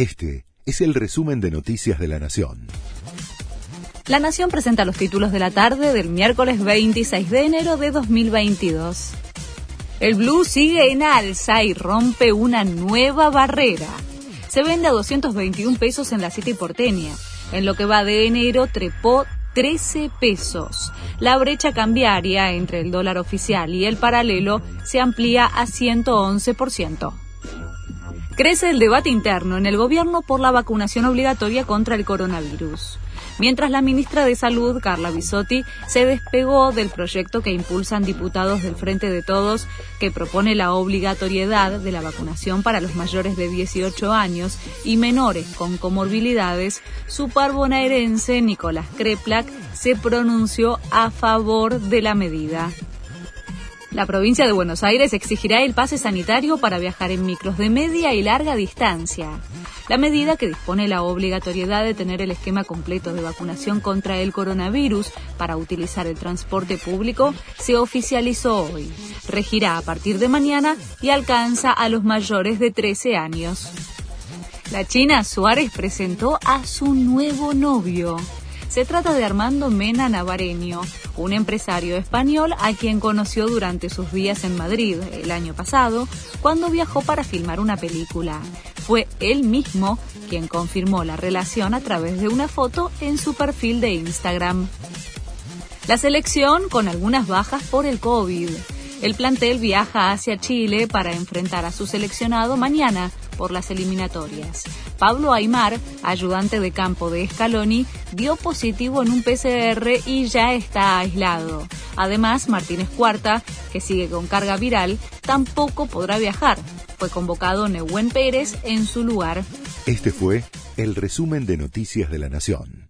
Este es el resumen de Noticias de la Nación. La Nación presenta los títulos de la tarde del miércoles 26 de enero de 2022. El blue sigue en alza y rompe una nueva barrera. Se vende a 221 pesos en la City porteña. En lo que va de enero trepó 13 pesos. La brecha cambiaria entre el dólar oficial y el paralelo se amplía a 111%. Crece el debate interno en el gobierno por la vacunación obligatoria contra el coronavirus. Mientras la ministra de Salud, Carla Bisotti, se despegó del proyecto que impulsan diputados del Frente de Todos, que propone la obligatoriedad de la vacunación para los mayores de 18 años y menores con comorbilidades, su par bonaerense, Nicolás Kreplak, se pronunció a favor de la medida. La provincia de Buenos Aires exigirá el pase sanitario para viajar en micros de media y larga distancia. La medida que dispone la obligatoriedad de tener el esquema completo de vacunación contra el coronavirus para utilizar el transporte público se oficializó hoy. Regirá a partir de mañana y alcanza a los mayores de 13 años. La China Suárez presentó a su nuevo novio. Se trata de Armando Mena Navareño, un empresario español a quien conoció durante sus días en Madrid el año pasado, cuando viajó para filmar una película. Fue él mismo quien confirmó la relación a través de una foto en su perfil de Instagram. La selección con algunas bajas por el COVID. El plantel viaja hacia Chile para enfrentar a su seleccionado mañana por las eliminatorias. Pablo Aymar, ayudante de campo de Scaloni, dio positivo en un PCR y ya está aislado. Además, Martínez Cuarta, que sigue con carga viral, tampoco podrá viajar. Fue convocado Neuwen Pérez en su lugar. Este fue el resumen de Noticias de la Nación.